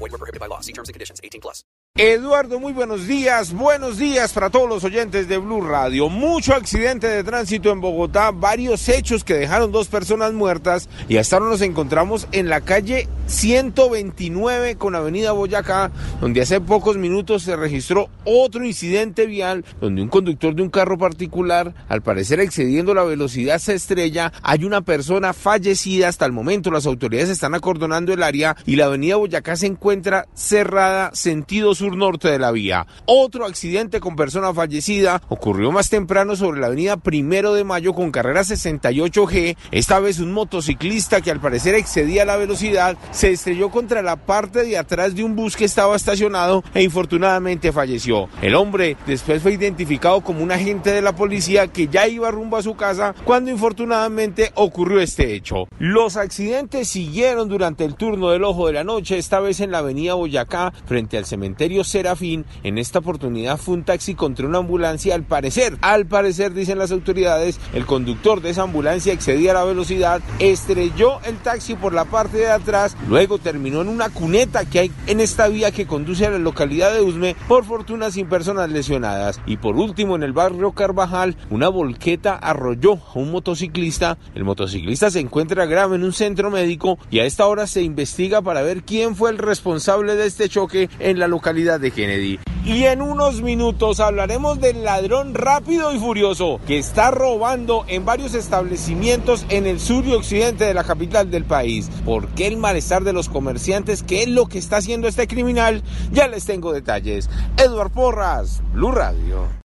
Void were prohibited by law. See terms and conditions. 18 plus. Eduardo, muy buenos días. Buenos días para todos los oyentes de Blue Radio. Mucho accidente de tránsito en Bogotá, varios hechos que dejaron dos personas muertas y hasta ahora nos encontramos en la calle 129 con Avenida Boyacá, donde hace pocos minutos se registró otro incidente vial donde un conductor de un carro particular, al parecer excediendo la velocidad, se estrella. Hay una persona fallecida. Hasta el momento las autoridades están acordonando el área y la Avenida Boyacá se encuentra cerrada sentido sur-norte de la vía. Otro accidente con persona fallecida ocurrió más temprano sobre la avenida Primero de Mayo con carrera 68G. Esta vez un motociclista que al parecer excedía la velocidad se estrelló contra la parte de atrás de un bus que estaba estacionado e infortunadamente falleció. El hombre después fue identificado como un agente de la policía que ya iba rumbo a su casa cuando infortunadamente ocurrió este hecho. Los accidentes siguieron durante el turno del ojo de la noche, esta vez en la avenida Boyacá frente al cementerio Serafín. En esta oportunidad fue un taxi contra una ambulancia. Al parecer, al parecer dicen las autoridades, el conductor de esa ambulancia excedía la velocidad, estrelló el taxi por la parte de atrás, luego terminó en una cuneta que hay en esta vía que conduce a la localidad de Usme, por fortuna sin personas lesionadas. Y por último, en el barrio Carvajal, una volqueta arrolló a un motociclista. El motociclista se encuentra grave en un centro médico y a esta hora se investiga para ver quién fue el responsable de este choque en la localidad de Kennedy. Y en unos minutos hablaremos del ladrón rápido y furioso que está robando en varios establecimientos en el sur y occidente de la capital del país. ¿Por qué el malestar de los comerciantes? ¿Qué es lo que está haciendo este criminal? Ya les tengo detalles. Edward Porras, Blue Radio.